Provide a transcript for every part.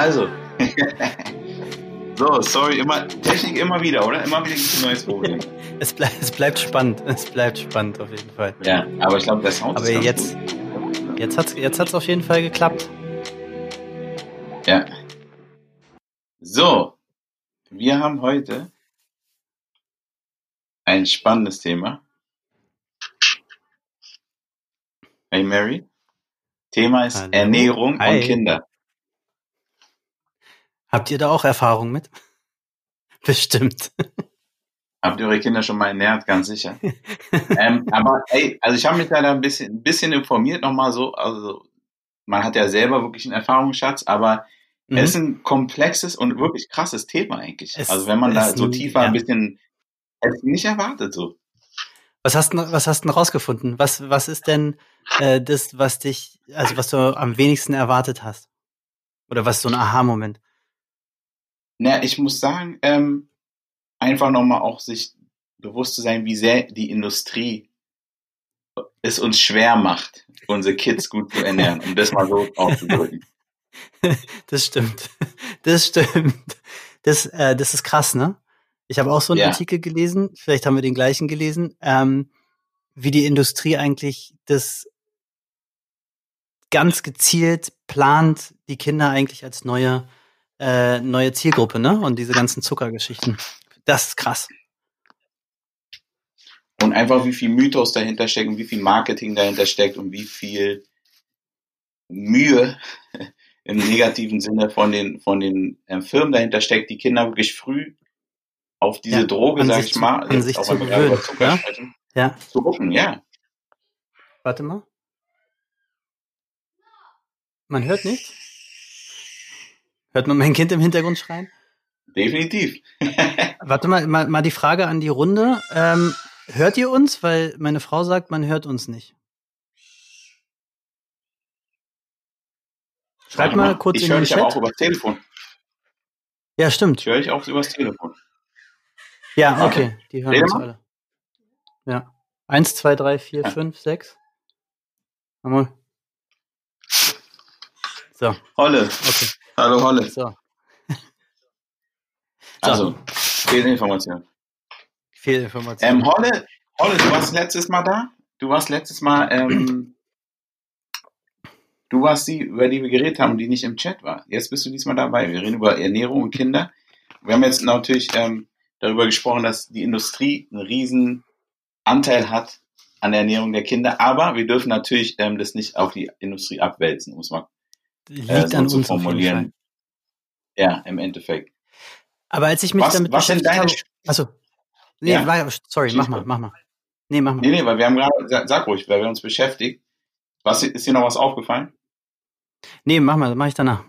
Also. so, sorry, immer, Technik immer wieder, oder? Immer wieder ein neues Problem. es, bleib, es bleibt spannend. Es bleibt spannend auf jeden Fall. Ja, aber ich glaube, der Sound aber ist jetzt, gut. jetzt hat's, jetzt hat's auf jeden Fall geklappt. Ja. So. Wir haben heute ein spannendes Thema. Hey Mary. Thema ist Hallo. Ernährung Hi. und Kinder. Habt ihr da auch Erfahrung mit? Bestimmt. Habt ihr eure Kinder schon mal ernährt? Ganz sicher. ähm, aber ey, also ich habe mich da ein bisschen, ein bisschen informiert nochmal so. Also man hat ja selber wirklich einen Erfahrungsschatz, aber mhm. es ist ein komplexes und wirklich krasses Thema eigentlich. Es, also wenn man da so tiefer ja. ein bisschen hätte ich nicht erwartet so. Was hast du, was hast du rausgefunden? Was, was ist denn äh, das, was dich, also was du am wenigsten erwartet hast? Oder was ist so ein Aha-Moment? Na, ich muss sagen, ähm, einfach nochmal auch sich bewusst zu sein, wie sehr die Industrie es uns schwer macht, unsere Kids gut zu ernähren, um das mal so auszudrücken. Das stimmt. Das stimmt. Das, äh, das ist krass, ne? Ich habe auch so einen ja. Artikel gelesen, vielleicht haben wir den gleichen gelesen, ähm, wie die Industrie eigentlich das ganz gezielt plant, die Kinder eigentlich als neue, äh, neue Zielgruppe, ne? Und diese ganzen Zuckergeschichten. Das ist krass. Und einfach wie viel Mythos dahinter steckt und wie viel Marketing dahinter steckt und wie viel Mühe im negativen Sinne von den, von den äh, Firmen dahinter steckt, die Kinder wirklich früh auf diese ja, Droge, sag ich mal, an sich zu gewöhnen, ja? ja. zu gucken, ja. Warte mal. Man hört nichts? Hört man mein Kind im Hintergrund schreien? Definitiv. Warte mal, mal, mal die Frage an die Runde. Ähm, hört ihr uns? Weil meine Frau sagt, man hört uns nicht. Schreibt mal, mal kurz ich in den Chat. Ich höre dich aber auch über das Telefon. Ja, stimmt. Ich höre dich auch über das Telefon. Ja, okay. Die hören uns alle. Ja. Eins, zwei, drei, vier, ja. fünf, sechs. Mal. So. Holle. Okay. Hallo Holle. So. Also, Fehlinformation. Fehlinformation. Ähm, Holle, Holle, du warst letztes Mal da? Du warst letztes Mal, ähm, du warst die, über die wir geredet haben, die nicht im Chat war. Jetzt bist du diesmal dabei. Wir reden über Ernährung und Kinder. Wir haben jetzt natürlich ähm, darüber gesprochen, dass die Industrie einen riesen Anteil hat an der Ernährung der Kinder, aber wir dürfen natürlich ähm, das nicht auf die Industrie abwälzen, muss man äh, so zu formulieren. Ja, im Endeffekt. Aber als ich mich was, damit was beschäftigt habe, also nee, ja. war, sorry, mach mal, mach mal. Nee, mach mal. Nee, nee, weil wir haben gerade, sag, sag ruhig, weil wir uns beschäftigt. Was ist dir noch was aufgefallen? Nee, mach mal, mach ich danach.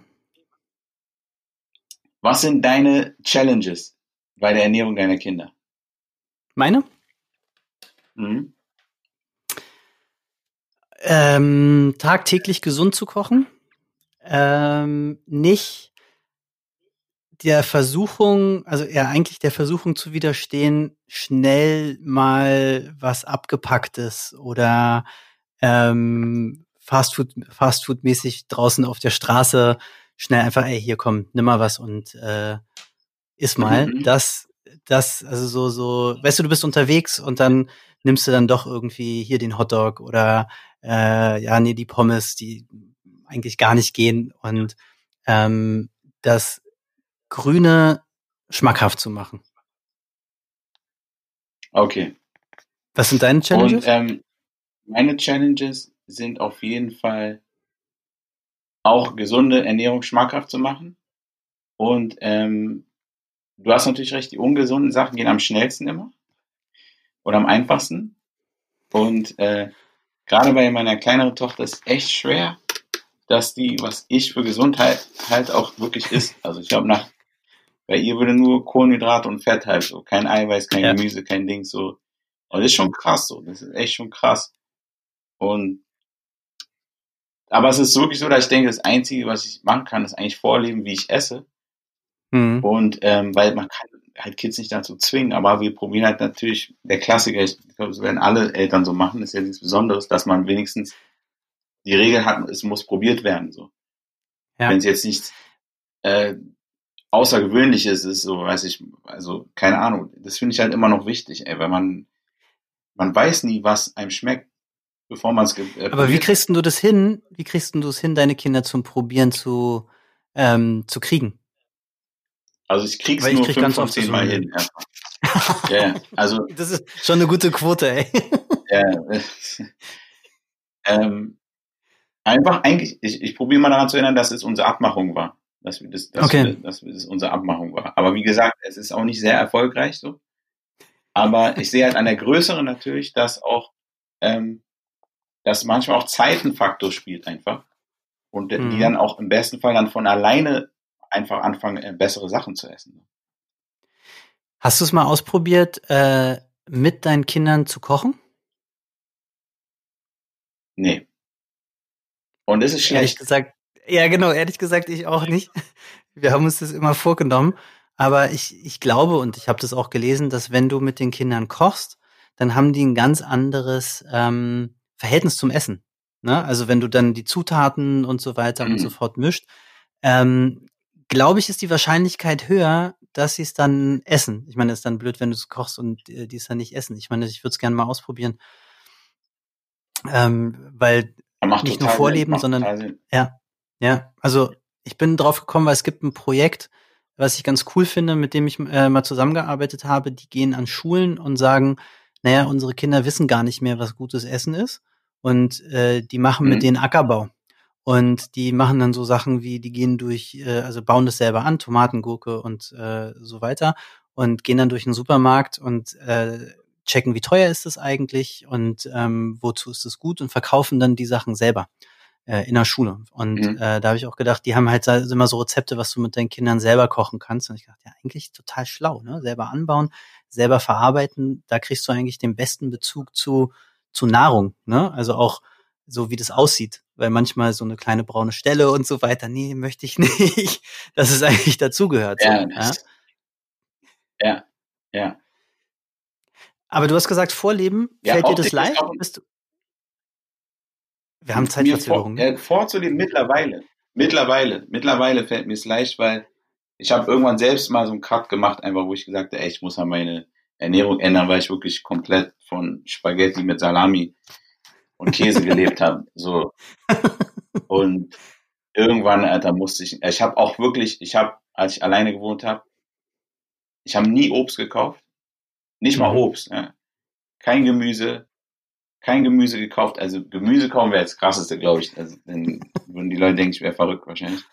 Was sind deine Challenges bei der Ernährung deiner Kinder? Meine? Mhm. Ähm, tagtäglich gesund zu kochen. Ähm, nicht der Versuchung, also eher eigentlich der Versuchung zu widerstehen, schnell mal was abgepacktes oder ähm, Fastfood, Fastfood-mäßig draußen auf der Straße schnell einfach, ey, hier komm, nimm mal was und äh, iss mal. Mhm. Das, das, also so, so, weißt du, du bist unterwegs und dann nimmst du dann doch irgendwie hier den Hotdog oder äh, ja, nee, die Pommes, die eigentlich gar nicht gehen und ähm, das Grüne schmackhaft zu machen. Okay. Was sind deine Challenges? Und, ähm, meine Challenges sind auf jeden Fall auch gesunde Ernährung schmackhaft zu machen und ähm, du hast natürlich recht, die ungesunden Sachen gehen am schnellsten immer oder am einfachsten. Und äh, gerade bei meiner kleineren Tochter ist echt schwer, dass die, was ich für Gesundheit halt auch wirklich ist. Also ich glaube, nach bei ihr würde nur Kohlenhydrate und Fett halt so, kein Eiweiß, kein ja. Gemüse, kein Ding so. Und das ist schon krass so, das ist echt schon krass. Und aber es ist wirklich so, dass ich denke, das Einzige, was ich machen kann, ist eigentlich vorleben, wie ich esse. Mhm. Und ähm, weil man kann halt Kids nicht dazu zwingen, aber wir probieren halt natürlich, der Klassiker, ich glaube, das werden alle Eltern so machen, ist ja nichts Besonderes, dass man wenigstens die Regel hat, es muss probiert werden. So. Ja. Wenn es jetzt nicht äh, Außergewöhnliches ist, so weiß ich, also keine Ahnung. Das finde ich halt immer noch wichtig, ey, weil man man weiß nie, was einem schmeckt, bevor man es. Äh, Aber wie kriegst du das hin? Wie kriegst du es hin, deine Kinder zum Probieren zu ähm, zu kriegen? Also ich krieg's Weil nur krieg fünf von zehn Mal hin. Ja. ja, also das ist schon eine gute Quote, ey. Ja, ähm, einfach eigentlich, ich, ich probiere mal daran zu erinnern, dass es unsere Abmachung war. Dass, wir das, dass, okay. wir, dass das unsere Abmachung war. Aber wie gesagt, es ist auch nicht sehr erfolgreich so. Aber ich sehe halt an der größeren natürlich, dass auch, ähm, dass manchmal auch Zeit ein Faktor spielt einfach. Und mhm. die dann auch im besten Fall dann von alleine einfach anfangen, äh, bessere Sachen zu essen. Hast du es mal ausprobiert, äh, mit deinen Kindern zu kochen? Nee. Und es ist schlecht. Ehrlich gesagt, ja genau, ehrlich gesagt, ich auch nicht. Wir haben uns das immer vorgenommen. Aber ich, ich glaube und ich habe das auch gelesen, dass wenn du mit den Kindern kochst, dann haben die ein ganz anderes ähm, Verhältnis zum Essen. Ne? Also wenn du dann die Zutaten und so weiter mhm. und so mhm. fort mischt, ähm, glaube ich, ist die Wahrscheinlichkeit höher, dass sie es dann essen. Ich meine, es ist dann blöd, wenn du es kochst und äh, die es dann nicht essen. Ich meine, ich würde es gerne mal ausprobieren. Ähm, weil nicht nur vorleben, sondern ja, ja. Also ich bin drauf gekommen, weil es gibt ein Projekt, was ich ganz cool finde, mit dem ich äh, mal zusammengearbeitet habe. Die gehen an Schulen und sagen, naja, unsere Kinder wissen gar nicht mehr, was gutes Essen ist. Und äh, die machen mhm. mit denen Ackerbau. Und die machen dann so Sachen wie, die gehen durch, äh, also bauen das selber an, Tomatengurke und äh, so weiter und gehen dann durch den Supermarkt und äh, checken, wie teuer ist es eigentlich und ähm, wozu ist es gut und verkaufen dann die Sachen selber äh, in der Schule. Und mhm. äh, da habe ich auch gedacht, die haben halt immer so Rezepte, was du mit deinen Kindern selber kochen kannst. Und ich dachte, ja, eigentlich total schlau, ne? Selber anbauen, selber verarbeiten, da kriegst du eigentlich den besten Bezug zu, zu Nahrung, ne? Also auch so wie das aussieht, weil manchmal so eine kleine braune Stelle und so weiter, nee, möchte ich nicht, dass es eigentlich dazugehört. Ja, so, ja? ja, ja. Aber du hast gesagt, Vorleben, ja, fällt dir das leicht? Wir haben Zeitverzögerung. Vor, äh, vorzuleben mittlerweile. Mittlerweile. Mittlerweile fällt mir es leicht, weil ich habe irgendwann selbst mal so einen Cut gemacht, einfach wo ich gesagt habe, ey, ich muss an meine Ernährung ändern, weil ich wirklich komplett von Spaghetti mit Salami und Käse gelebt habe. So. Und irgendwann, Alter, musste ich. Ich habe auch wirklich, ich habe, als ich alleine gewohnt habe, ich habe nie Obst gekauft. Nicht mal mhm. Obst. Ja. Kein Gemüse, kein Gemüse gekauft. Also Gemüse kaufen wäre jetzt krasseste, glaube ich. Also, dann würden die Leute denken, ich wäre verrückt wahrscheinlich.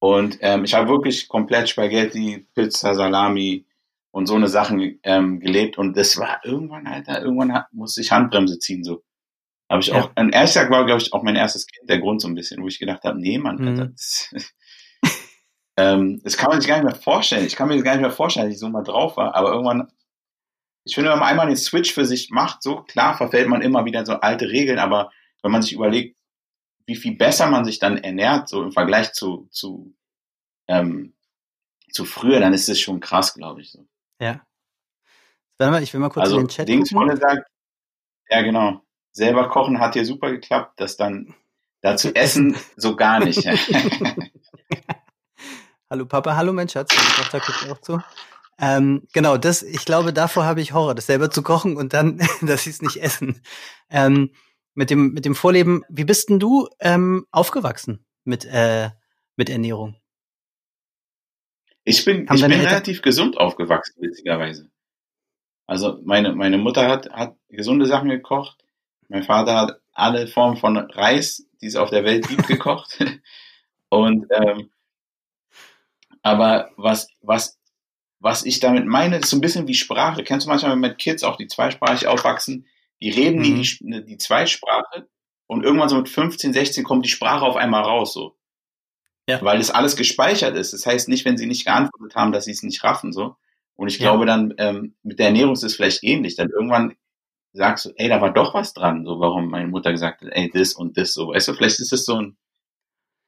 Und ähm, ich habe wirklich komplett Spaghetti, Pizza, Salami und so eine Sachen ähm, gelebt. Und das war irgendwann, Alter, irgendwann musste ich Handbremse ziehen. So habe ich auch. Ein erster war, glaube ich, auch mein erstes Kind. Der Grund so ein bisschen, wo ich gedacht habe, nee, Mann, mhm. Alter, das, ähm, das kann man sich gar nicht mehr vorstellen. Ich kann mir das gar nicht mehr vorstellen, dass ich so mal drauf war. Aber irgendwann ich finde, wenn man einmal den Switch für sich macht, so klar verfällt man immer wieder so alte Regeln, aber wenn man sich überlegt, wie viel besser man sich dann ernährt, so im Vergleich zu, zu, ähm, zu früher, dann ist es schon krass, glaube ich. So. Ja. Warte mal, ich will mal kurz also, in den Chat Dings gucken. sagt, ja genau, selber kochen hat hier super geklappt, das dann dazu essen so gar nicht. hallo Papa, hallo mein Schatz, meine Tochter guckt auch zu. Ähm, genau, das, ich glaube, davor habe ich Horror, das selber zu kochen und dann, dass sie es nicht essen. Ähm, mit dem, mit dem Vorleben, wie bist denn du ähm, aufgewachsen mit, äh, mit Ernährung? Ich bin, ich bin relativ gesund aufgewachsen, witzigerweise. Also meine, meine Mutter hat, hat gesunde Sachen gekocht. Mein Vater hat alle Formen von Reis, die es auf der Welt gibt, gekocht. Und ähm, aber was, was was ich damit meine, ist so ein bisschen wie Sprache. Kennst du manchmal mit Kids auch, die zweisprachig aufwachsen, die reden mhm. die, ne, die Zweisprache und irgendwann so mit 15, 16 kommt die Sprache auf einmal raus, so. Ja. Weil das alles gespeichert ist. Das heißt nicht, wenn sie nicht geantwortet haben, dass sie es nicht raffen, so. Und ich ja. glaube dann, ähm, mit der Ernährung ist es vielleicht ähnlich. Dann irgendwann sagst du, ey, da war doch was dran, so, warum meine Mutter gesagt hat, ey, das und das, so. Weißt du, vielleicht ist es so ein,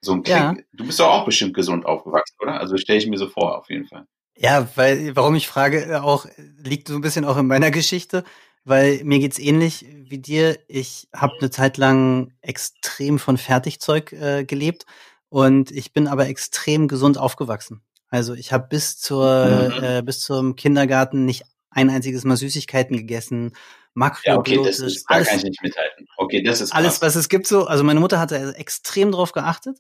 so ein Klick. Ja. Du bist doch auch bestimmt gesund aufgewachsen, oder? Also stelle ich mir so vor, auf jeden Fall. Ja, weil, warum ich frage, äh, auch liegt so ein bisschen auch in meiner Geschichte, weil mir geht's ähnlich wie dir. Ich habe eine Zeit lang extrem von Fertigzeug äh, gelebt Und ich bin aber extrem gesund aufgewachsen. Also ich habe bis zur mhm. äh, bis zum Kindergarten nicht ein einziges Mal Süßigkeiten gegessen. Makrobiotisch. Ja, okay, das ist, da alles, kann ich nicht mithalten. Okay, das ist krass. alles, was es gibt so. Also meine Mutter hatte extrem drauf geachtet.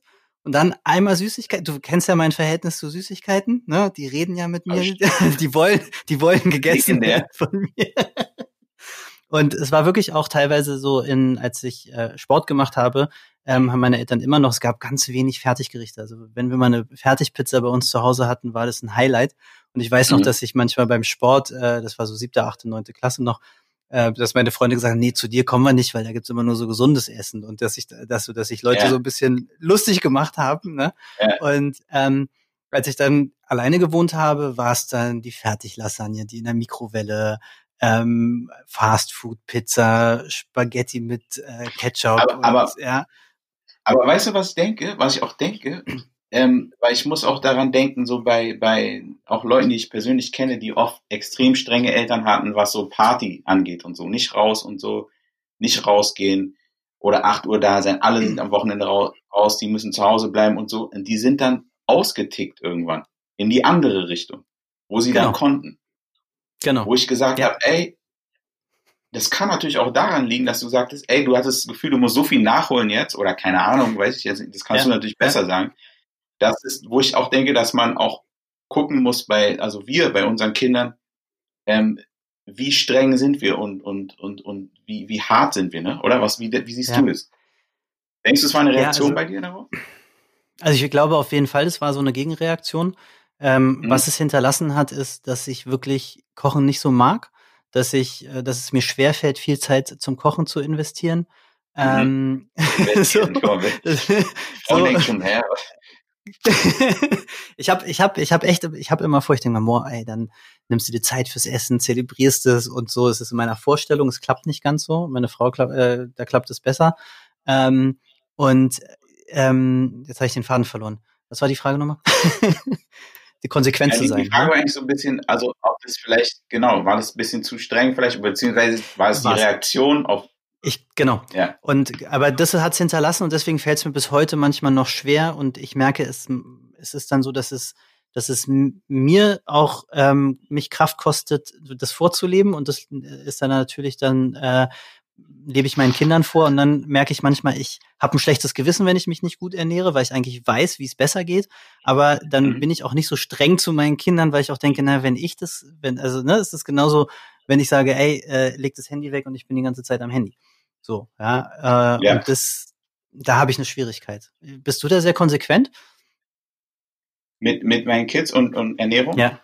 Und dann einmal Süßigkeiten. Du kennst ja mein Verhältnis zu Süßigkeiten, ne? Die reden ja mit mir. Die wollen, die wollen gegessen werden von mir. Und es war wirklich auch teilweise so, in, als ich äh, Sport gemacht habe, ähm, haben meine Eltern immer noch, es gab ganz wenig Fertiggerichte. Also wenn wir mal eine Fertigpizza bei uns zu Hause hatten, war das ein Highlight. Und ich weiß noch, mhm. dass ich manchmal beim Sport, äh, das war so siebte, achte, neunte Klasse noch, äh, dass meine Freunde gesagt haben, nee, zu dir kommen wir nicht, weil da gibt's immer nur so gesundes Essen und dass ich, dass, dass ich Leute ja. so ein bisschen lustig gemacht haben. Ne? Ja. Und ähm, als ich dann alleine gewohnt habe, war es dann die Fertiglasagne, die in der Mikrowelle, ähm, Fastfood, Pizza, Spaghetti mit äh, Ketchup. Aber, und, aber, ja. aber weißt du, was ich denke? Was ich auch denke, ähm, weil ich muss auch daran denken, so bei, bei auch Leuten, die ich persönlich kenne, die oft extrem strenge Eltern hatten, was so Party angeht und so. Nicht raus und so, nicht rausgehen oder acht Uhr da sein, alle sind am Wochenende raus, die müssen zu Hause bleiben und so. Und die sind dann ausgetickt irgendwann in die andere Richtung, wo sie genau. dann konnten. Genau. Wo ich gesagt ja. habe, ey, das kann natürlich auch daran liegen, dass du sagtest, ey, du hattest das Gefühl, du musst so viel nachholen jetzt oder keine Ahnung, weiß ich jetzt, das kannst ja. du natürlich besser ja. sagen das ist, wo ich auch denke, dass man auch gucken muss bei, also wir, bei unseren Kindern, ähm, wie streng sind wir und, und, und, und wie, wie hart sind wir, ne? Oder was, wie, wie siehst ja. du es? Denkst du, es war eine Reaktion ja, also, bei dir darauf? Also ich glaube auf jeden Fall, es war so eine Gegenreaktion. Ähm, mhm. Was es hinterlassen hat, ist, dass ich wirklich Kochen nicht so mag, dass ich, äh, dass es mir schwerfällt, viel Zeit zum Kochen zu investieren. Mhm. Ähm, so, so, schon her ich habe ich hab, ich hab echt, ich habe immer vor, ich denke mal, ey, dann nimmst du dir Zeit fürs Essen, zelebrierst es und so. Es ist in meiner Vorstellung, es klappt nicht ganz so. Meine Frau, äh, da klappt es besser. Ähm, und ähm, jetzt habe ich den Faden verloren. Was war die Frage nochmal? die Konsequenz ja, zu sein. Die Frage ne? war eigentlich so ein bisschen, also ob das vielleicht, genau, war das ein bisschen zu streng vielleicht, beziehungsweise war es die Reaktion auf ich, genau. Ja. Und, aber das hat es hinterlassen und deswegen fällt es mir bis heute manchmal noch schwer und ich merke, es, es ist dann so, dass es, dass es mir auch ähm, mich Kraft kostet, das vorzuleben und das ist dann natürlich dann äh, lebe ich meinen Kindern vor und dann merke ich manchmal, ich habe ein schlechtes Gewissen, wenn ich mich nicht gut ernähre, weil ich eigentlich weiß, wie es besser geht. Aber dann mhm. bin ich auch nicht so streng zu meinen Kindern, weil ich auch denke, na, wenn ich das, wenn, also, ne, es ist genauso, wenn ich sage, ey, äh, leg das Handy weg und ich bin die ganze Zeit am Handy. So, ja. Äh, ja. Und das, da habe ich eine Schwierigkeit. Bist du da sehr konsequent? Mit, mit meinen Kids und, und Ernährung? Ja.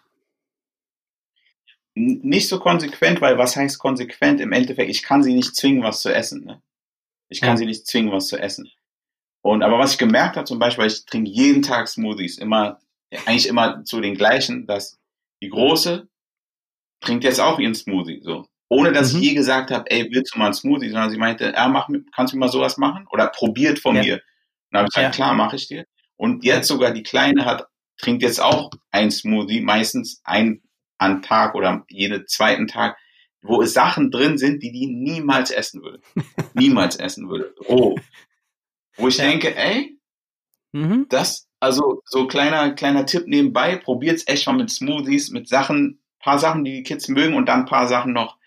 Nicht so konsequent, weil was heißt konsequent? Im Endeffekt, ich kann sie nicht zwingen, was zu essen. Ne? Ich kann ja. sie nicht zwingen, was zu essen. Und aber was ich gemerkt habe, zum Beispiel, ich trinke jeden Tag Smoothies, immer, eigentlich immer zu den gleichen, dass die Große trinkt jetzt auch ihren Smoothie. So. Ohne dass mhm. ich je gesagt habe, ey, willst du mal einen Smoothie? Sondern sie meinte, ja, mach, kannst du mal sowas machen? Oder probiert von ja. mir. Und dann habe ich gesagt, ja. klar, mache ich dir. Und jetzt sogar die Kleine hat, trinkt jetzt auch ein Smoothie, meistens ein an Tag oder jeden zweiten Tag, wo Sachen drin sind, die die niemals essen würde. niemals essen würde. Oh. Wo ich denke, ey, mhm. das, also so kleiner, kleiner Tipp nebenbei, probiert's echt mal mit Smoothies, mit Sachen, paar Sachen, die die Kids mögen und dann ein paar Sachen noch,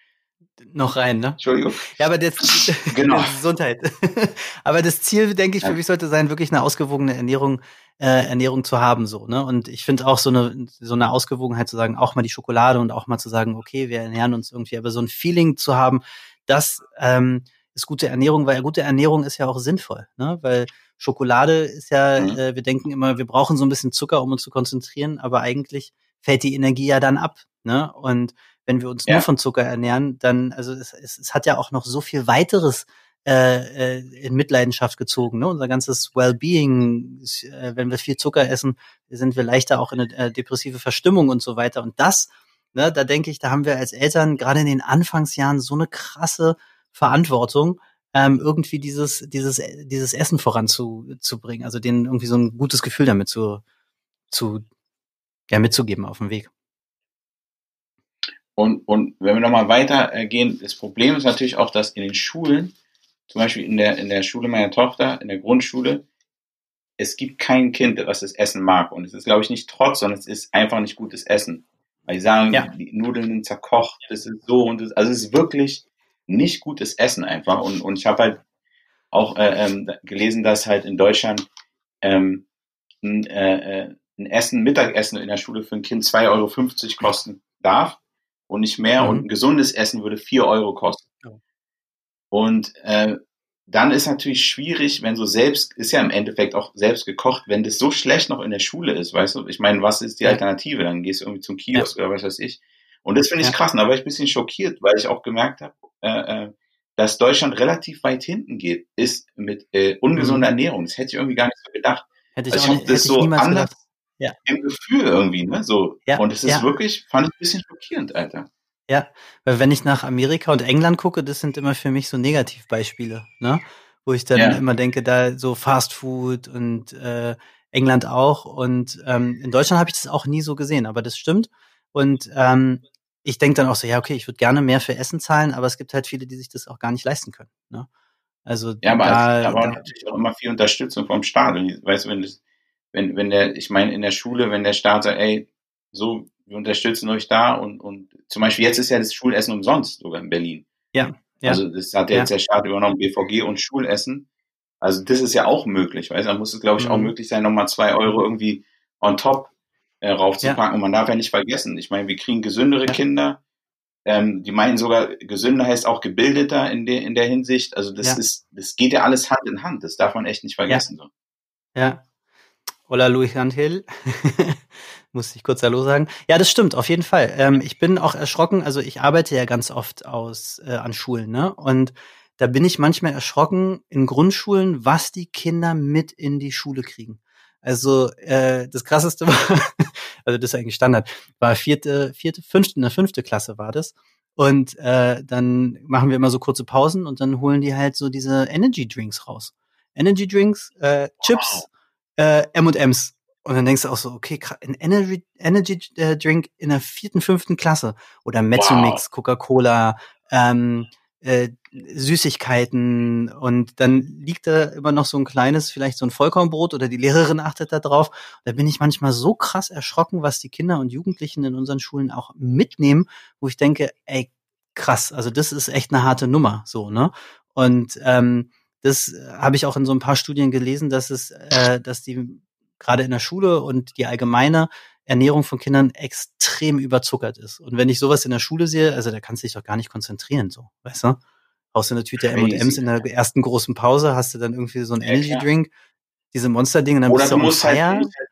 noch rein, ne? Entschuldigung. Ja, aber das, genau. Gesundheit. aber das Ziel, denke ich, für mich sollte sein, wirklich eine ausgewogene Ernährung, äh, Ernährung zu haben, so, ne? Und ich finde auch so eine, so eine Ausgewogenheit zu sagen, auch mal die Schokolade und auch mal zu sagen, okay, wir ernähren uns irgendwie, aber so ein Feeling zu haben, das ähm, ist gute Ernährung, weil gute Ernährung ist ja auch sinnvoll, ne? Weil Schokolade ist ja, mhm. äh, wir denken immer, wir brauchen so ein bisschen Zucker, um uns zu konzentrieren, aber eigentlich fällt die Energie ja dann ab, ne? Und wenn wir uns ja. nur von Zucker ernähren, dann, also es, es, es hat ja auch noch so viel weiteres äh, äh, in Mitleidenschaft gezogen. Ne? Unser ganzes Wellbeing, äh, wenn wir viel Zucker essen, sind wir leichter auch in eine äh, depressive Verstimmung und so weiter. Und das, ne, da denke ich, da haben wir als Eltern gerade in den Anfangsjahren so eine krasse Verantwortung, ähm, irgendwie dieses, dieses, dieses Essen voranzubringen, also denen irgendwie so ein gutes Gefühl damit zu, zu ja, mitzugeben auf dem Weg. Und, und wenn wir nochmal weitergehen, das Problem ist natürlich auch, dass in den Schulen, zum Beispiel in der, in der Schule meiner Tochter, in der Grundschule, es gibt kein Kind, was das Essen mag. Und es ist, glaube ich, nicht trotz, sondern es ist einfach nicht gutes Essen. Weil die sagen, Ja. die Nudeln sind zerkocht, das ist so und das, also es ist wirklich nicht gutes Essen einfach. Und, und ich habe halt auch äh, ähm, gelesen, dass halt in Deutschland ähm, ein, äh, äh, ein Essen, Mittagessen in der Schule für ein Kind 2,50 Euro kosten darf und nicht mehr. Mhm. Und ein gesundes Essen würde 4 Euro kosten. Oh. Und äh, dann ist natürlich schwierig, wenn so selbst, ist ja im Endeffekt auch selbst gekocht, wenn das so schlecht noch in der Schule ist, weißt du? Ich meine, was ist die Ja. Alternative? Dann gehst du irgendwie zum Kiosk oder was weiß ich. Und das finde ich Ja. krass. Da war ich ein bisschen schockiert, weil ich auch gemerkt habe, äh, äh, dass Deutschland relativ weit hinten geht, ist mit äh, ungesunder Ernährung. Das hätte ich irgendwie gar nicht so gedacht. Hätte ich Also auch ich nicht, hab das hätte so anders gedacht. Ja. im Gefühl irgendwie, ne? So. Ja, Und es ist ja. wirklich, fand ich ein bisschen schockierend, Alter. Ja, weil wenn ich nach Amerika und England gucke, das sind immer für mich so Negativbeispiele, ne? Wo ich dann immer denke, da so Fast Food und äh, England auch. Und ähm, in Deutschland habe ich das auch nie so gesehen, aber das stimmt. Und ähm, ich denke dann auch so, ja, okay, ich würde gerne mehr für Essen zahlen, aber es gibt halt viele, die sich das auch gar nicht leisten können. Ne? Also Ja, aber, da, aber da natürlich auch immer viel Unterstützung vom Staat. Und weißt du, wenn das, wenn, wenn der, ich meine, in der Schule, wenn der Staat sagt, ey, so, wir unterstützen euch da und, und zum Beispiel jetzt ist ja das Schulessen umsonst sogar in Berlin. Ja, ja. Also das hat ja Ja. jetzt der Staat übernommen, BVG und Schulessen. Also das ist ja auch möglich, weißt du, da muss es, glaube ich, auch Mhm. möglich sein, nochmal zwei Euro irgendwie on top äh, raufzupacken. Und man darf ja nicht vergessen, ich meine, wir kriegen gesündere Ja. Kinder. Ähm, die meinen sogar, gesünder heißt auch gebildeter in der, in der Hinsicht. Also das Ja. ist, das geht ja alles Hand in Hand. Das darf man echt nicht vergessen. So. Ja. Hola Luis Angel. Muss ich kurz Hallo sagen. Ja, das stimmt, auf jeden Fall. Ähm, ich bin auch erschrocken, also ich arbeite ja ganz oft aus äh, an Schulen, ne? Und da bin ich manchmal erschrocken in Grundschulen, was die Kinder mit in die Schule kriegen. Also äh, das krasseste war, also das ist eigentlich Standard, war vierte, vierte, fünfte, in der fünfte Klasse war das. Und äh, dann machen wir immer so kurze Pausen und dann holen die halt so diese Energy Drinks raus. Energy Drinks, äh, Chips, äh, M&M's. Und dann denkst du auch so, okay, ein Energy, Energy äh, Drink in der vierten, fünften Klasse oder Mezzomix, Coca-Cola, ähm, äh, Süßigkeiten und dann liegt da immer noch so ein kleines, vielleicht so ein Vollkornbrot oder die Lehrerin achtet da drauf. Da bin ich manchmal so krass erschrocken, was die Kinder und Jugendlichen in unseren Schulen auch mitnehmen, wo ich denke, ey, krass, also das ist echt eine harte Nummer, so, ne? Und ähm, das äh, habe ich auch in so ein paar Studien gelesen, dass es, äh, dass die gerade in der Schule und die allgemeine Ernährung von Kindern extrem überzuckert ist. Und wenn ich sowas in der Schule sehe, also da kannst du dich doch gar nicht konzentrieren, so, weißt du? Haust du eine Tüte. M&M's in der ersten großen Pause, hast du dann irgendwie so ein Ja, Energy. Drink, diese Monster-Dinge, dann Oder bist du du musst halt, musst halt,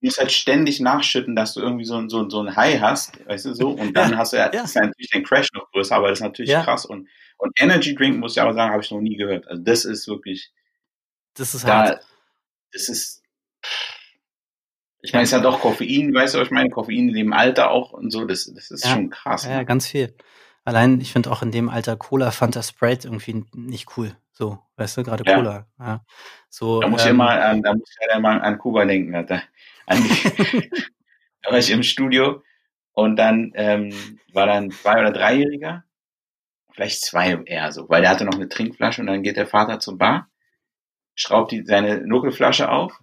musst halt ständig nachschütten, dass du irgendwie so, ein- so, ein- so ein High hast, weißt du so, und dann Ja, hast du ja, ja. natürlich dein Crash noch größer, aber das ist natürlich krass. Und, und Energy Drink, muss ich aber sagen, habe ich noch nie gehört. Also das ist wirklich, Das ist hart. da, das ist, ich meine, es hat auch Koffein, weißt du, was ich meine? Koffein in dem Alter auch und so, das, das ist Ja. schon krass. Ja, ne? ganz viel. Allein, ich finde auch in dem Alter Cola, Fanta Sprite irgendwie nicht cool. So, weißt du, gerade Ja. Cola. Ja. So, Da muss ich ähm, immer an, da muss ich leider mal an Kuba denken, Alter. An die, da war ich im Studio und dann ähm, war dann ein zwei- oder dreijähriger, vielleicht zwei eher so, weil der hatte noch eine Trinkflasche und dann geht der Vater zur Bar, schraubt die, seine Nuckelflasche auf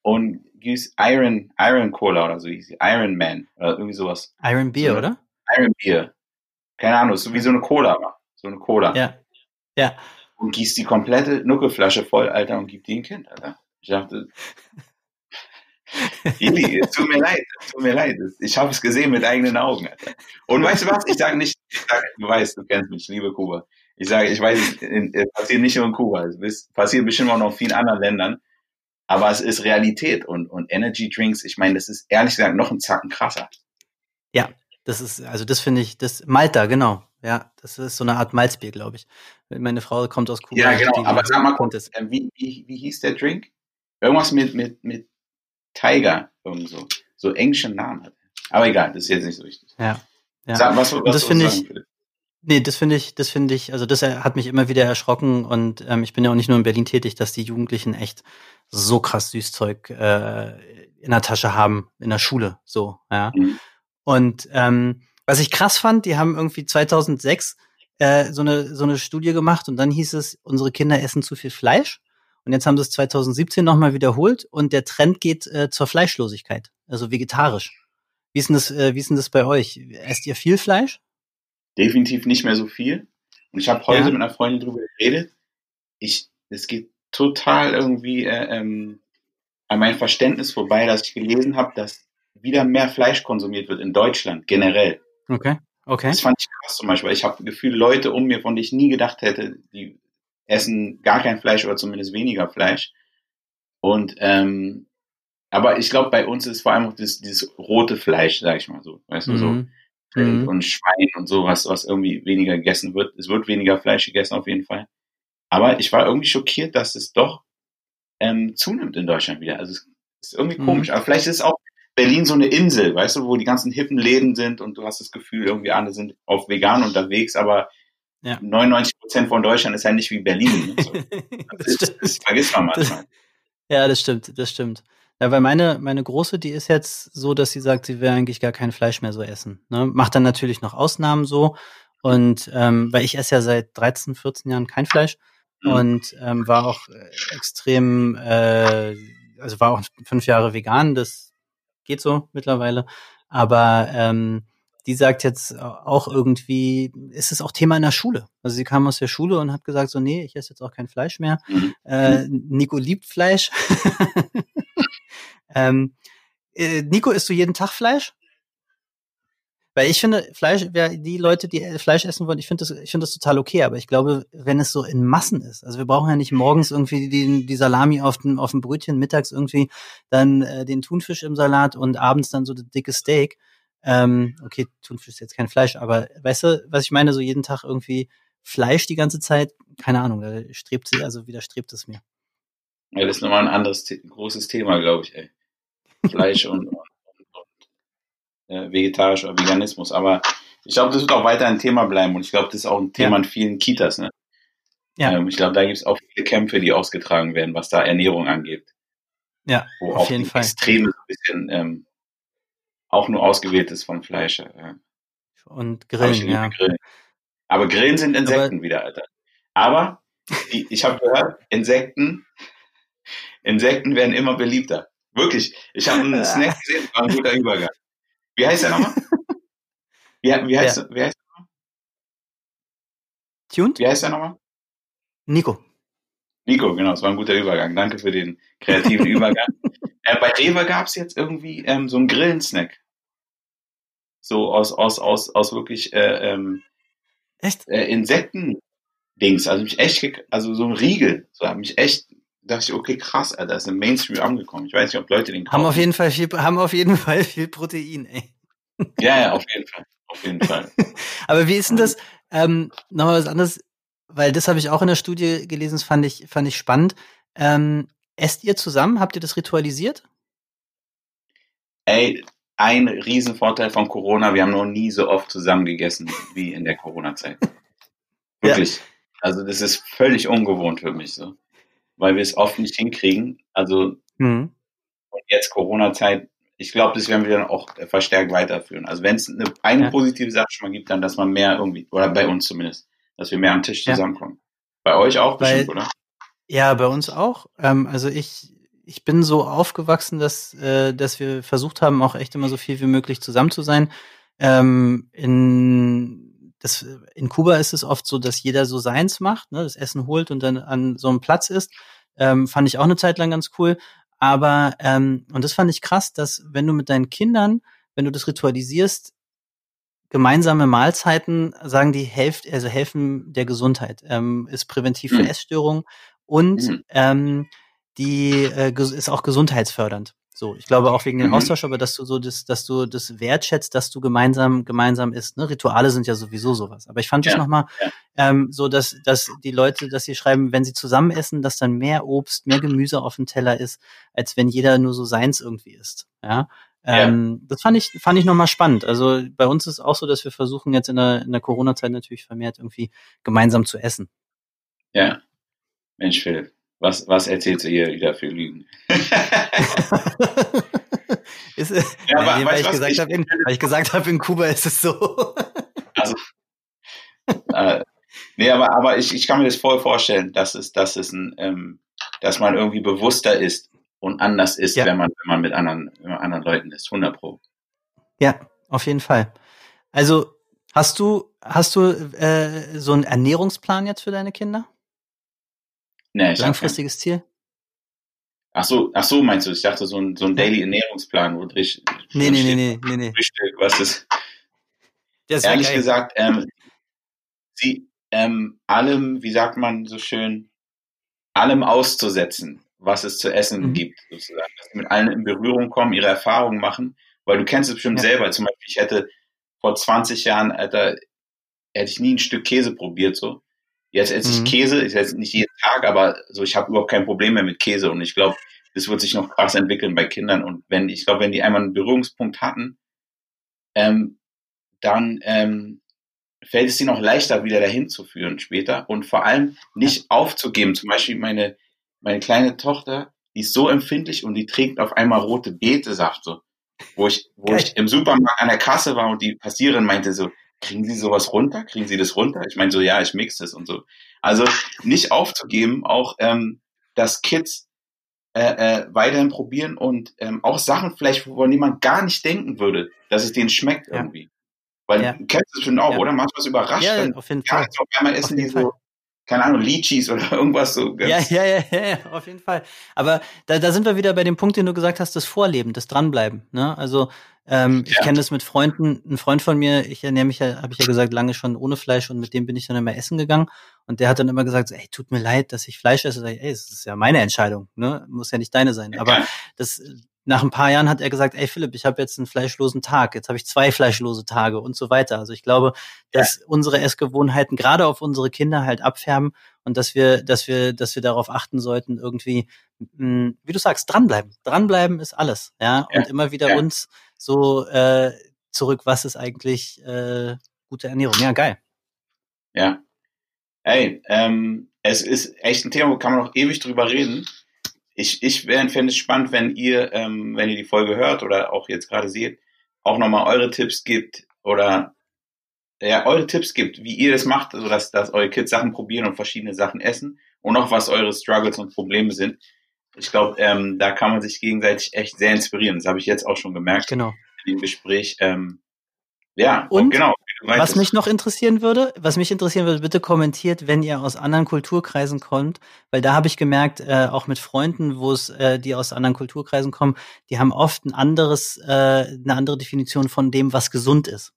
und gießt Iron, Iron Cola oder so Iron Man oder irgendwie sowas. Iron Beer, Ja. oder? Iron Beer. Keine Ahnung, so wie so eine Cola war. So eine Cola. Ja. Ja. Und gießt die komplette Nuckelflasche voll, Alter, und gibt die ein Kind, Alter. Ich dachte, Ili, es tut mir leid, es tut mir leid. Ich habe es gesehen mit eigenen Augen, Alter. Und weißt du was? Ich sage nicht, ich sag, du weißt, du kennst mich, ich liebe Kuba. Ich sage, ich weiß, es passiert nicht nur in Kuba, es passiert bestimmt auch noch in vielen anderen Ländern. Aber es ist Realität und, und Energy Drinks, ich meine, das ist ehrlich gesagt noch ein Zacken krasser. Das ist, also das finde ich, das, Malta, genau. Ja, das ist so eine Art Malzbier, glaube ich. Meine Frau kommt aus Kuba. Ja, genau. Aber sag mal äh, wie, wie, wie hieß der Drink? Irgendwas mit, mit, mit Tiger, irgend so. So englischen Namen hat. er. Aber egal, das ist jetzt nicht so wichtig. Ja. ja. Sag, was, was das finde ich- Philipp? Nee, das finde ich, das finde ich, also das hat mich immer wieder erschrocken und ähm, ich bin ja auch nicht nur in Berlin tätig, dass die Jugendlichen echt so krass Süßzeug äh, in der Tasche haben, in der Schule, so, ja. Mhm. Und ähm, was ich krass fand, die haben irgendwie 2006 äh, so eine so eine Studie gemacht und dann hieß es, unsere Kinder essen zu viel Fleisch Und jetzt haben sie es 2017 nochmal wiederholt und der Trend geht äh, zur Fleischlosigkeit, also vegetarisch. Wie ist denn das, äh, wie ist denn das bei euch? Esst ihr viel Fleisch? Definitiv nicht mehr so viel. Und ich habe heute ja. mit einer Freundin drüber geredet. Ich, es geht total irgendwie äh, ähm, an mein Verständnis vorbei, dass ich gelesen habe, dass wieder mehr Fleisch konsumiert wird in Deutschland generell. Okay. Okay. Das fand ich krass zum Beispiel. Ich habe Gefühl, Leute um mir, von denen ich nie gedacht hätte, die essen gar kein Fleisch oder zumindest weniger Fleisch. Und ähm, aber ich glaube, bei uns ist vor allem auch das, dieses rote Fleisch, sag ich mal so, weißt du, so mhm. mhm. und Schwein und sowas, was irgendwie weniger gegessen wird. Es wird weniger Fleisch gegessen auf jeden Fall. Aber ich war irgendwie schockiert, dass es doch ähm, zunimmt in Deutschland wieder. Also es ist irgendwie mhm. komisch. Aber vielleicht ist es auch Berlin so eine Insel, weißt du, wo die ganzen hippen Läden sind und du hast das Gefühl, irgendwie alle sind auf vegan unterwegs, aber ja. 99 Prozent von Deutschland ist ja nicht wie Berlin. So. das, das, das, vergisst man manchmal. Ja, das stimmt, das stimmt. Ja, weil meine, meine Große, die ist jetzt so, dass sie sagt, sie will eigentlich gar kein Fleisch mehr so essen. Ne? Macht dann natürlich noch Ausnahmen so. Und ähm, weil ich esse ja seit 13, 14 Jahren kein Fleisch mhm. und ähm, war auch äh, extrem, äh, also war auch fünf Jahre vegan, das geht so mittlerweile. Aber ähm, die sagt jetzt auch irgendwie, ist es auch Thema in der Schule. Also sie kam aus der Schule und hat gesagt, so, nee, ich esse jetzt auch kein Fleisch mehr. Mhm. Äh, Nico liebt Fleisch. ähm, äh, Nico, isst du jeden Tag Fleisch? Weil ich finde, Fleisch, wer die Leute, die Fleisch essen wollen, ich finde das, ich finde das total okay, aber ich glaube, wenn es so in Massen ist, also wir brauchen ja nicht morgens irgendwie die, die Salami auf dem, auf dem Brötchen, mittags irgendwie dann äh, den Thunfisch im Salat und abends dann so das dicke Steak. Ähm, okay, Thunfisch ist jetzt kein Fleisch, aber weißt du, was ich meine, so jeden Tag irgendwie Fleisch die ganze Zeit, keine Ahnung, da strebt sie, also widerstrebt es mir. Ja, das ist nochmal ein anderes, großes Thema, glaube ich, ey. Fleisch und, äh, vegetarisch oder Veganismus. Aber ich glaube, das wird auch weiter ein Thema bleiben und ich glaube, das ist auch ein Thema ja. in vielen Kitas. Ne? Ja. Ähm, ich glaube, da gibt es auch viele Kämpfe, die ausgetragen werden, was da Ernährung angeht. Ja, wo auf jeden Fall. Extreme so ein bisschen ähm, auch nur ausgewählt ist von Fleisch. Äh, und Grillen, ja. Grillen. Aber Grillen sind Insekten Aber, wieder, Alter. Aber die, ich habe gehört, Insekten, Insekten werden immer beliebter. Wirklich. Ich habe einen Snack gesehen, war ein guter Übergang. Wie heißt der nochmal? Wie, wie, heißt, ja. wie heißt der nochmal? Tuned? Wie heißt der nochmal? Nico. Nico, genau, das war ein guter Übergang. Danke für den kreativen Übergang. Äh, bei Rewe gab es jetzt irgendwie ähm, so einen Grillensnack. So aus, aus, aus, aus wirklich äh, ähm, echt? Äh, Insekten-Dings. Also mich echt, also so ein Riegel. So hat mich echt dachte ich, okay, krass, Alter, ist im Mainstream angekommen. Ich weiß nicht, ob Leute den kaufen. Haben auf jeden Fall viel, haben auf jeden Fall viel Protein, ey. Ja, ja, auf jeden Fall. Auf jeden Fall. Aber wie ist denn das? Ähm, Nochmal was anderes, weil das habe ich auch in der Studie gelesen, das fand ich, fand ich spannend. Ähm, esst ihr zusammen? Habt ihr das ritualisiert? Ey, ein Riesenvorteil von Corona, wir haben noch nie so oft zusammen gegessen wie in der Corona-Zeit. Wirklich. Ja. Also das ist völlig ungewohnt für mich so weil wir es oft nicht hinkriegen. Also mhm. und jetzt Corona-Zeit, ich glaube, das werden wir dann auch verstärkt weiterführen. Also wenn es eine, eine ja. positive Sache schon mal gibt, dann, dass man mehr irgendwie, oder bei uns zumindest, dass wir mehr am Tisch zusammenkommen. Ja. Bei euch auch bestimmt, oder? Ja, bei uns auch. Ähm, also ich, ich bin so aufgewachsen, dass, äh, dass wir versucht haben, auch echt immer so viel wie möglich zusammen zu sein. Ähm, in das, in Kuba ist es oft so, dass jeder so seins macht, ne, das Essen holt und dann an so einem Platz ist. Ähm, fand ich auch eine Zeit lang ganz cool. Aber, ähm, und das fand ich krass, dass wenn du mit deinen Kindern, wenn du das ritualisierst, gemeinsame Mahlzeiten sagen die Hälfte, also helfen der Gesundheit, ähm, ist präventiv für mhm. Essstörungen und mhm. ähm, die äh, ist auch gesundheitsfördernd. So, ich glaube auch wegen dem mhm. Austausch, aber dass du so das, dass du das wertschätzt, dass du gemeinsam gemeinsam isst. Ne? Rituale sind ja sowieso sowas. Aber ich fand es ja, nochmal ja. ähm, so, dass dass die Leute, dass sie schreiben, wenn sie zusammen essen, dass dann mehr Obst, mehr Gemüse auf dem Teller ist, als wenn jeder nur so seins irgendwie isst. Ja. Ähm, ja. Das fand ich, fand ich nochmal spannend. Also bei uns ist auch so, dass wir versuchen jetzt in der, in der Corona-Zeit natürlich vermehrt irgendwie gemeinsam zu essen. Ja. Mensch, Philipp. Was, was erzählst du ihr wieder für Lügen? ist, ja, aber, nee, weil, ich gesagt habe, in, weil ich gesagt habe, in Kuba ist es so. also, äh, nee, aber, aber ich, ich kann mir das voll vorstellen, dass es, dass es ein, ähm, dass man irgendwie bewusster ist und anders ist, Ja. wenn man, wenn man mit anderen, man anderen Leuten ist. 100 Pro. Ja, auf jeden Fall. Also hast du hast du äh, so einen Ernährungsplan jetzt für deine Kinder? Nee, ich Langfristiges Ziel? Ach so, ach so meinst du? Ich dachte so ein, so ein Daily Ernährungsplan, wo drin Nee, nee, nee, nee, nee, nee. Frühstück, was ist. Das Ehrlich geil. gesagt, ähm, sie ähm, allem, wie sagt man so schön, allem auszusetzen, was es zu essen Mhm. gibt, sozusagen. Dass sie mit allen in Berührung kommen, ihre Erfahrungen machen, weil du kennst es bestimmt Ja. selber. Zum Beispiel, ich hätte vor 20 Jahren, Alter, hätte ich nie ein Stück Käse probiert, so. Jetzt esse Mhm. ich Käse, ich esse nicht jeden Tag, aber so, ich habe überhaupt kein Problem mehr mit Käse und ich glaube, das wird sich noch krass entwickeln bei Kindern und wenn, ich glaube, wenn die einmal einen Berührungspunkt hatten, ähm, dann ähm, fällt es ihnen auch leichter, wieder dahin zu führen später und vor allem nicht aufzugeben. Zum Beispiel meine, meine kleine Tochter, die ist so empfindlich und die trägt auf einmal rote Betesaft, so. Wo ich, wo Geil. ich im Supermarkt an der Kasse war und die Passiererin meinte so, kriegen Sie sowas runter? Kriegen Sie das runter? Ich meine so, ja, ich mix das und so. Also nicht aufzugeben, auch ähm, dass Kids äh, äh, weiterhin probieren und ähm, auch Sachen vielleicht, wovon jemand gar nicht denken würde, dass es denen schmeckt Ja. irgendwie. Weil Ja. du kennst es schon auch, Ja. oder? Manchmal ist überrascht, Ja, wenn auf jeden ja, Fall. auf einmal essen die jeden so, keine Ahnung, Litchis oder irgendwas so. Ja, ja, ja, ja, auf jeden Fall. Aber da, da sind wir wieder bei dem Punkt, den du gesagt hast, das Vorleben, das Dranbleiben. Ne? Also ähm, ich Ja. kenne das mit Freunden. Ein Freund von mir, ich ernähre mich ja, habe ich ja gesagt, lange schon ohne Fleisch und mit dem bin ich dann immer essen gegangen. Und der hat dann immer gesagt, so, ey, tut mir leid, dass ich Fleisch esse. Sag ich, ey, es ist ja meine Entscheidung, ne? Muss ja nicht deine sein. Ja, Aber das nach ein paar Jahren hat er gesagt, ey Philipp, ich habe jetzt einen fleischlosen Tag, jetzt habe ich zwei fleischlose Tage und so weiter. Also ich glaube, dass unsere Essgewohnheiten gerade auf unsere Kinder halt abfärben und dass wir, dass wir, dass wir darauf achten sollten, irgendwie, mh, wie du sagst, dranbleiben. Dranbleiben ist alles, ja. Ja, Und immer wieder ja. uns so äh, zurück, was ist eigentlich äh, gute Ernährung? Ja, geil. Ja. Ey, ähm, es ist echt ein Thema, wo kann man noch ewig drüber reden. Ich, ich fände es spannend, wenn ihr, ähm, wenn ihr die Folge hört oder auch jetzt gerade seht, auch nochmal eure Tipps gibt oder ja, eure Tipps gibt, wie ihr das macht, also dass, dass eure Kids Sachen probieren und verschiedene Sachen essen und auch was eure Struggles und Probleme sind. Ich glaube, ähm, da kann man sich gegenseitig echt sehr inspirieren. Das habe ich jetzt auch schon gemerkt Genau. in dem Gespräch. Ähm, ja, Und genau. Was meintest. mich noch interessieren würde, was mich interessieren würde, bitte kommentiert, wenn ihr aus anderen Kulturkreisen kommt, weil da habe ich gemerkt, äh, auch mit Freunden, wo es, äh, die aus anderen Kulturkreisen kommen, die haben oft ein anderes, äh, eine andere Definition von dem, was gesund ist.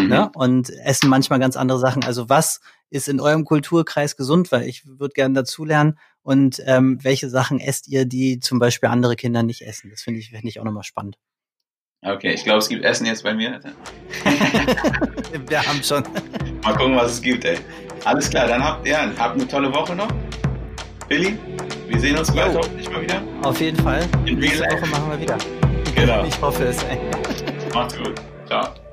Mhm. Ne? Und essen manchmal ganz andere Sachen. Also was ist in eurem Kulturkreis gesund? Weil ich würde gerne dazulernen. Und ähm, welche Sachen esst ihr, die zum Beispiel andere Kinder nicht essen? Das finde ich, finde ich auch nochmal spannend. Okay, ich glaube, es gibt Essen jetzt bei mir. Wir haben schon. Mal gucken, was es gibt, ey. Alles klar, dann habt, ja, habt eine tolle Woche noch. Billy, wir sehen uns bald hoffentlich mal wieder. Auf jeden Fall. In real Nächste. Woche machen wir wieder. Genau. Ich hoffe es, ey. Macht's gut. Ciao.